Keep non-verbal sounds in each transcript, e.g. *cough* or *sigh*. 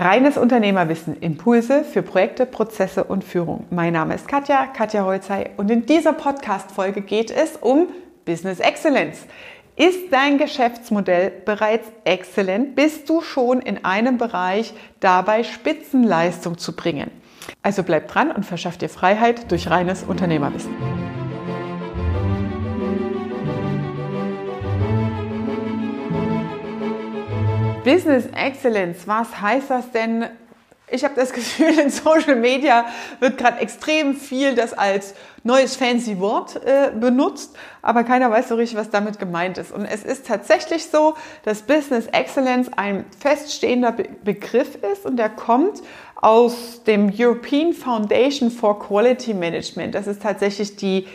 Reines Unternehmerwissen, Impulse für Projekte, Prozesse und Führung. Mein Name ist Katja, Katja Holzei und in dieser Podcast-Folge geht es um Business Excellence. Ist dein Geschäftsmodell bereits exzellent? Bist du schon in einem Bereich dabei, Spitzenleistung zu bringen? Also bleib dran und verschaff dir Freiheit durch reines Unternehmerwissen. Business Excellence, was heißt das denn? Ich habe das *laughs* Gefühl, in Social Media wird gerade extrem viel das als neues fancy Wort äh, benutzt, aber keiner weiß so richtig, was damit gemeint ist. Und es ist tatsächlich so, dass Business Excellence ein feststehender Be Begriff ist und der kommt aus dem European Foundation for Quality Management. Das ist tatsächlich die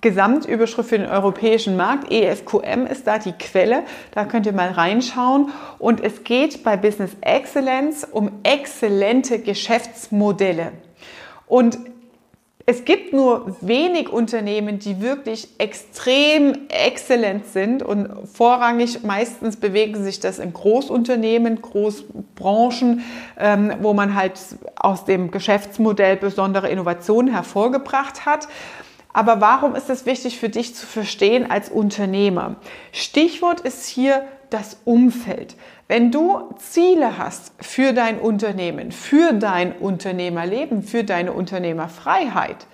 Gesamtüberschrift für den europäischen Markt. EFQM ist da die Quelle. Da könnt ihr mal reinschauen. Und es geht bei Business Excellence um exzellente Geschäftsmodelle. Und es gibt nur wenig Unternehmen, die wirklich extrem exzellent sind und vorrangig meistens bewegen sich das in Großunternehmen, Großbranchen, ähm, wo man halt aus dem Geschäftsmodell besondere Innovationen hervorgebracht hat. Aber warum ist es wichtig für dich zu verstehen als Unternehmer? Stichwort ist hier das Umfeld. Wenn du Ziele hast für dein Unternehmen, für dein Unternehmerleben, für deine Unternehmerfreiheit,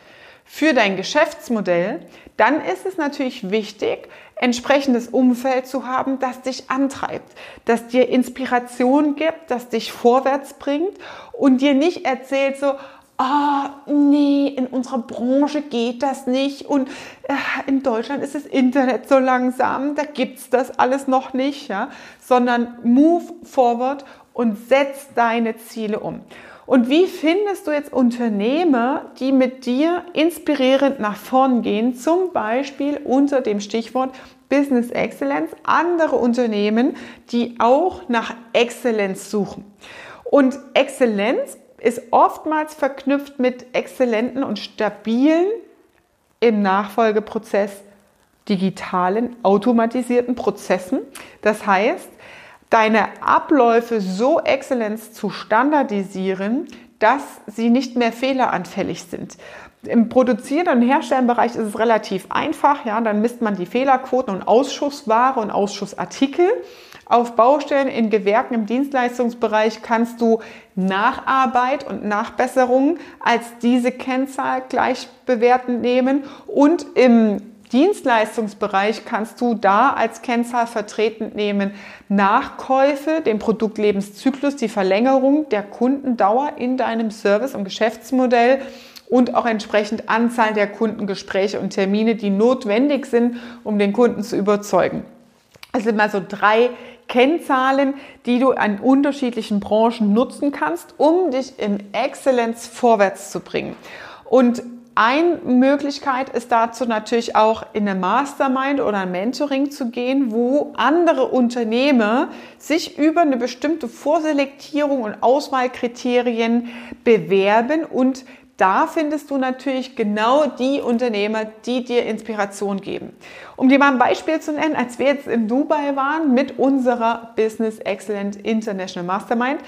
für dein Geschäftsmodell, dann ist es natürlich wichtig, entsprechendes Umfeld zu haben, das dich antreibt, das dir Inspiration gibt, das dich vorwärts bringt und dir nicht erzählt so, ah, nee, in unserer Branche geht das nicht und äh, in Deutschland ist das Internet so langsam, da gibt es das alles noch nicht, ja, sondern move forward und setz deine Ziele um. Und wie findest du jetzt Unternehmer, die mit dir inspirierend nach vorn gehen, zum Beispiel unter dem Stichwort Business Excellence, andere Unternehmen, die auch nach Exzellenz suchen. Und Exzellenz ist oftmals verknüpft mit exzellenten und stabilen im Nachfolgeprozess digitalen, automatisierten Prozessen. Das heißt, deine Abläufe so exzellent zu standardisieren, dass sie nicht mehr fehleranfällig sind. Im Produzieren- und Herstellenbereich ist es relativ einfach. Ja, dann misst man die Fehlerquoten und Ausschussware und Ausschussartikel. Auf Baustellen, in Gewerken, im Dienstleistungsbereich kannst du Nacharbeit und Nachbesserungen als diese Kennzahl gleich bewertend nehmen und im Dienstleistungsbereich kannst du da als Kennzahl vertretend nehmen Nachkäufe, den Produktlebenszyklus, die Verlängerung der Kundendauer in deinem Service- und Geschäftsmodell und auch entsprechend Anzahl der Kundengespräche und Termine, die notwendig sind, um den Kunden zu überzeugen. Es sind mal so drei Kennzahlen, die du an unterschiedlichen Branchen nutzen kannst, um dich in Exzellenz vorwärts zu bringen. Und eine Möglichkeit ist dazu natürlich auch in eine Mastermind oder ein Mentoring zu gehen, wo andere Unternehmer sich über eine bestimmte Vorselektierung und Auswahlkriterien bewerben und da findest du natürlich genau die Unternehmer, die dir Inspiration geben. Um dir mal ein Beispiel zu nennen, als wir jetzt in Dubai waren mit unserer Business Excellent International Mastermind,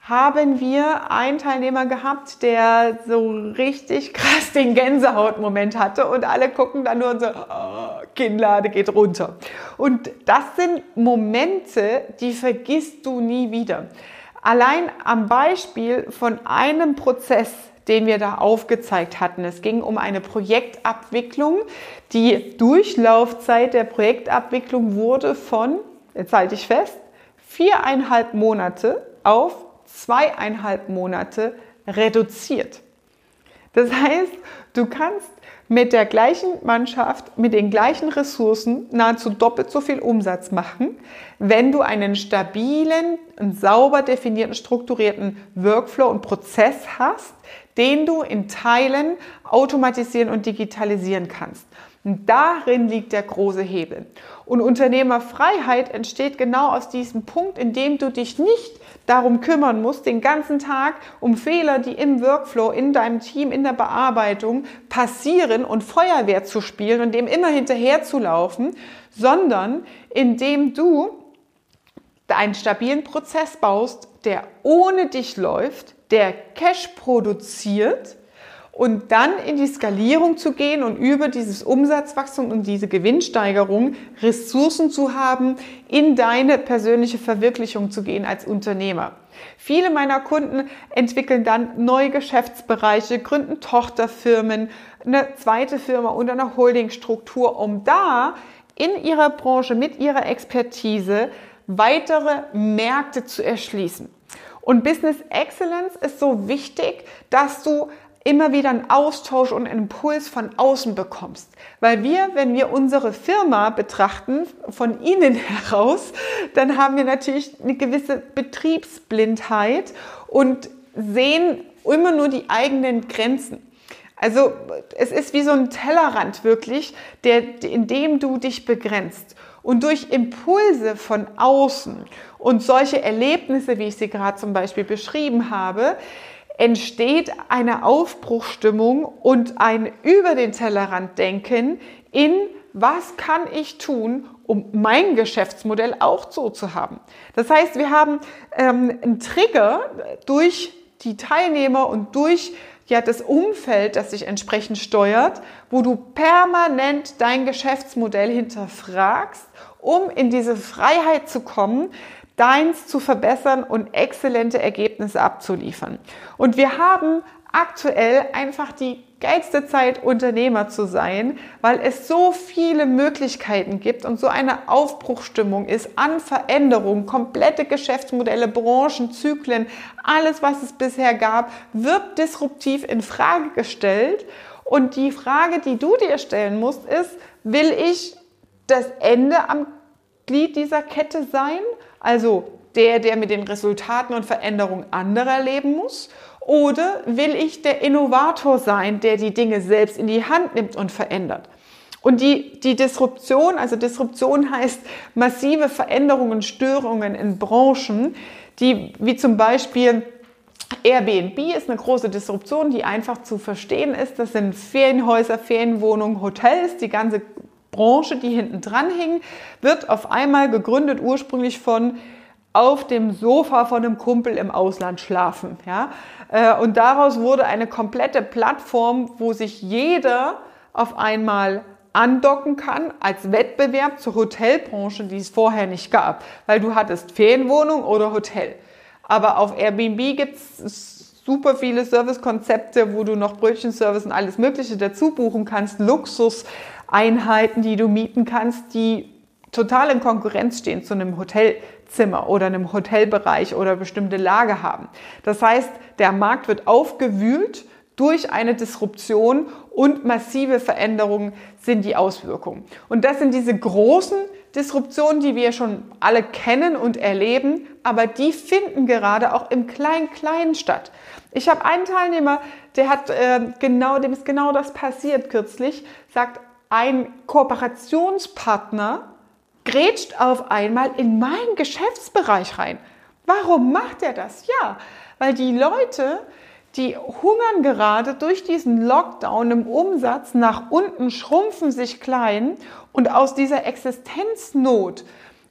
haben wir einen Teilnehmer gehabt, der so richtig krass den Gänsehautmoment hatte und alle gucken dann nur und so, oh, Kinnlade geht runter. Und das sind Momente, die vergisst du nie wieder. Allein am Beispiel von einem Prozess, den wir da aufgezeigt hatten. Es ging um eine Projektabwicklung. Die Durchlaufzeit der Projektabwicklung wurde von, jetzt halte ich fest, viereinhalb Monate auf zweieinhalb Monate reduziert. Das heißt, du kannst mit der gleichen Mannschaft, mit den gleichen Ressourcen nahezu doppelt so viel Umsatz machen, wenn du einen stabilen, sauber definierten, strukturierten Workflow und Prozess hast, den du in Teilen automatisieren und digitalisieren kannst. Darin liegt der große Hebel. Und Unternehmerfreiheit entsteht genau aus diesem Punkt, in dem du dich nicht darum kümmern musst, den ganzen Tag um Fehler, die im Workflow, in deinem Team, in der Bearbeitung passieren und Feuerwehr zu spielen und dem immer hinterher zu laufen, sondern indem du einen stabilen Prozess baust, der ohne dich läuft, der Cash produziert und dann in die Skalierung zu gehen und über dieses Umsatzwachstum und diese Gewinnsteigerung Ressourcen zu haben, in deine persönliche Verwirklichung zu gehen als Unternehmer. Viele meiner Kunden entwickeln dann neue Geschäftsbereiche, gründen Tochterfirmen, eine zweite Firma und eine Holdingstruktur, um da in ihrer Branche mit ihrer Expertise weitere Märkte zu erschließen. Und Business Excellence ist so wichtig, dass du immer wieder einen Austausch und einen Impuls von außen bekommst. Weil wir, wenn wir unsere Firma betrachten, von innen *laughs* heraus, dann haben wir natürlich eine gewisse Betriebsblindheit und sehen immer nur die eigenen Grenzen. Also es ist wie so ein Tellerrand wirklich, der, in dem du dich begrenzt. Und durch Impulse von außen und solche Erlebnisse, wie ich sie gerade zum Beispiel beschrieben habe, entsteht eine Aufbruchstimmung und ein über den Tellerrand denken in was kann ich tun, um mein Geschäftsmodell auch so zu haben. Das heißt, wir haben ähm, einen Trigger durch die Teilnehmer und durch ja, das Umfeld, das sich entsprechend steuert, wo du permanent dein Geschäftsmodell hinterfragst, um in diese Freiheit zu kommen, deins zu verbessern und exzellente Ergebnisse abzuliefern. Und wir haben aktuell einfach die geilste Zeit, Unternehmer zu sein, weil es so viele Möglichkeiten gibt und so eine Aufbruchstimmung ist an Veränderungen, komplette Geschäftsmodelle, Branchen, Zyklen, alles, was es bisher gab, wird disruptiv in Frage gestellt. Und die Frage, die du dir stellen musst, ist, will ich das Ende am Glied dieser Kette sein? Also der, der mit den Resultaten und Veränderungen anderer leben muss? Oder will ich der Innovator sein, der die Dinge selbst in die Hand nimmt und verändert? Und die, die Disruption, also Disruption heißt massive Veränderungen, Störungen in Branchen, die wie zum Beispiel Airbnb ist eine große Disruption, die einfach zu verstehen ist. Das sind Ferienhäuser, Ferienwohnungen, Hotels, die ganze Branche, die hinten dran hing, wird auf einmal gegründet ursprünglich von auf dem Sofa von einem Kumpel im Ausland schlafen. Ja? Äh, und daraus wurde eine komplette Plattform, wo sich jeder auf einmal andocken kann als Wettbewerb zur Hotelbranche, die es vorher nicht gab. Weil du hattest Ferienwohnung oder Hotel. Aber auf Airbnb gibt es super viele Servicekonzepte, wo du noch Brötchenservice und alles Mögliche dazu buchen kannst. Luxuseinheiten, die du mieten kannst, die total in Konkurrenz stehen zu einem Hotelzimmer oder einem Hotelbereich oder bestimmte Lage haben. Das heißt, der Markt wird aufgewühlt durch eine Disruption und massive Veränderungen sind die Auswirkungen. Und das sind diese großen Disruptionen, die wir schon alle kennen und erleben, aber die finden gerade auch im Klein-Klein statt. Ich habe einen Teilnehmer, der hat äh, genau, dem ist genau das passiert kürzlich, sagt, ein Kooperationspartner grätscht auf einmal in meinen Geschäftsbereich rein. Warum macht er das? Ja, weil die Leute, die hungern gerade durch diesen Lockdown im Umsatz nach unten, schrumpfen sich klein und aus dieser Existenznot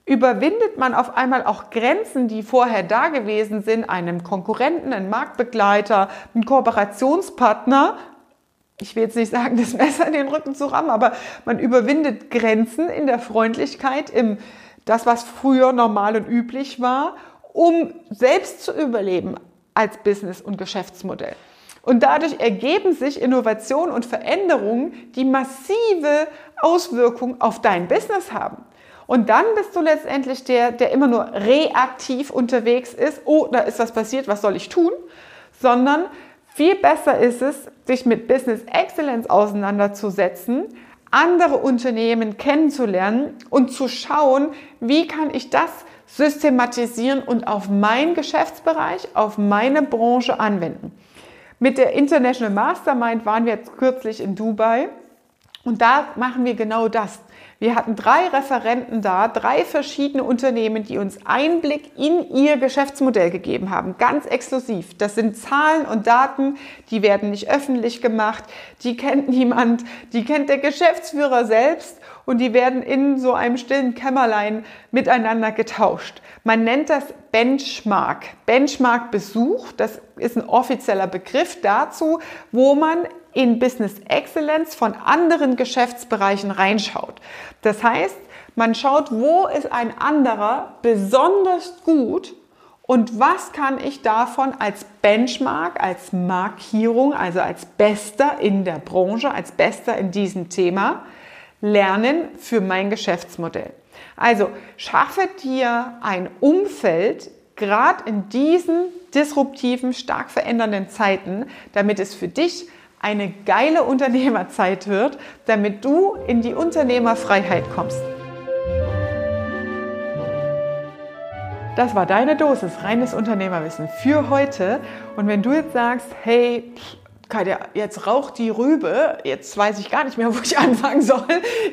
überwindet man auf einmal auch Grenzen, die vorher da gewesen sind, einem Konkurrenten, einem Marktbegleiter, einem Kooperationspartner. Ich will jetzt nicht sagen, das Messer in den Rücken zu rammen, aber man überwindet Grenzen in der Freundlichkeit, im das, was früher normal und üblich war, um selbst zu überleben als Business- und Geschäftsmodell. Und dadurch ergeben sich Innovationen und Veränderungen, die massive Auswirkungen auf dein Business haben. Und dann bist du letztendlich der, der immer nur reaktiv unterwegs ist, oh, da ist was passiert, was soll ich tun? Sondern viel besser ist es, sich mit Business Excellence auseinanderzusetzen, andere Unternehmen kennenzulernen und zu schauen, wie kann ich das systematisieren und auf meinen Geschäftsbereich, auf meine Branche anwenden. Mit der International Mastermind waren wir jetzt kürzlich in Dubai und da machen wir genau das. Wir hatten drei Referenten da, drei verschiedene Unternehmen, die uns Einblick in ihr Geschäftsmodell gegeben haben, ganz exklusiv. Das sind Zahlen und Daten, die werden nicht öffentlich gemacht, die kennt niemand, die kennt der Geschäftsführer selbst und die werden in so einem stillen Kämmerlein miteinander getauscht. Man nennt das Benchmark. Benchmark-Besuch, das ist ein offizieller Begriff dazu, wo man in Business Excellence von anderen Geschäftsbereichen reinschaut. Das heißt, man schaut, wo ist ein anderer besonders gut und was kann ich davon als Benchmark, als Markierung, also als Bester in der Branche, als Bester in diesem Thema lernen für mein Geschäftsmodell. Also schaffe dir ein Umfeld, gerade in diesen disruptiven, stark verändernden Zeiten, damit es für dich eine geile Unternehmerzeit wird, damit du in die Unternehmerfreiheit kommst. Das war deine Dosis reines Unternehmerwissen für heute. Und wenn du jetzt sagst, hey, Katja, jetzt raucht die Rübe, jetzt weiß ich gar nicht mehr, *laughs* wo ich anfangen soll.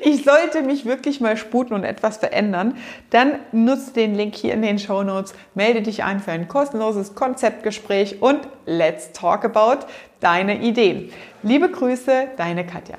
Ich sollte mich wirklich mal sputen und etwas verändern. Dann nutze den Link hier in den Show Notes, melde dich ein für ein kostenloses Konzeptgespräch und let's talk about deine Ideen. Liebe Grüße, deine Katja.